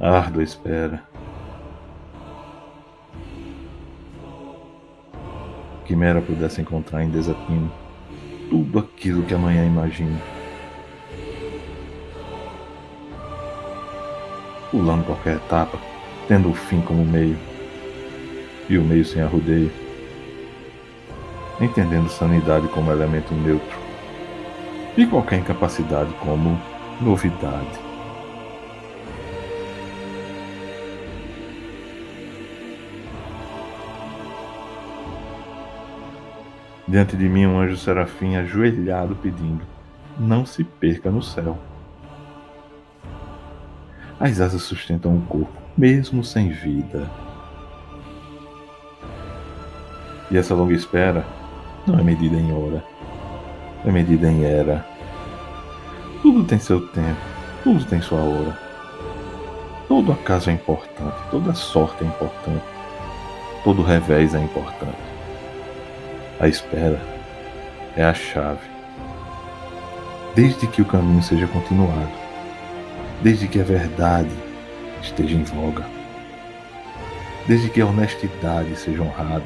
toda espera. Quimera pudesse encontrar em desatino tudo aquilo que amanhã imagina. Pulando qualquer etapa, tendo o fim como meio, e o meio sem arrudeio, entendendo sanidade como elemento neutro, e qualquer incapacidade como novidade. Diante de mim, um anjo serafim ajoelhado pedindo: Não se perca no céu. As asas sustentam o corpo, mesmo sem vida. E essa longa espera não é medida em hora, é medida em era. Tudo tem seu tempo, tudo tem sua hora. Todo acaso é importante, toda sorte é importante, todo revés é importante. A espera é a chave. Desde que o caminho seja continuado, desde que a verdade esteja em voga, desde que a honestidade seja honrada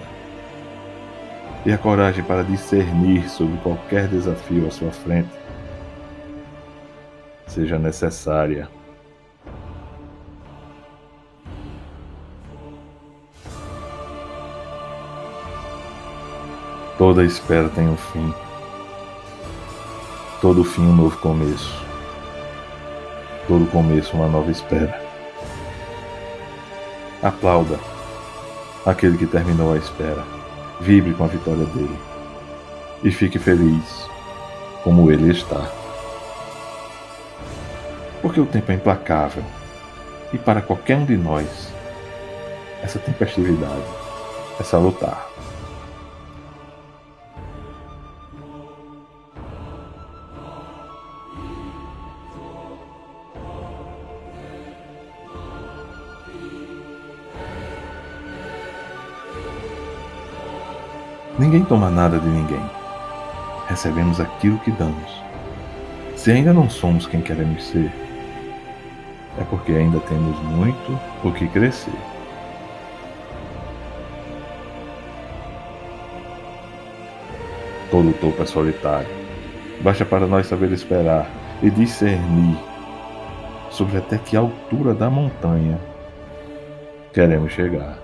e a coragem para discernir sobre qualquer desafio à sua frente seja necessária. Toda espera tem um fim. Todo fim um novo começo. Todo começo uma nova espera. Aplauda aquele que terminou a espera. Vibre com a vitória dele. E fique feliz como ele está. Porque o tempo é implacável. E para qualquer um de nós, essa tempestividade é salutar. Ninguém toma nada de ninguém. Recebemos aquilo que damos. Se ainda não somos quem queremos ser, é porque ainda temos muito o que crescer. Todo topo é solitário. Basta para nós saber esperar e discernir sobre até que altura da montanha queremos chegar.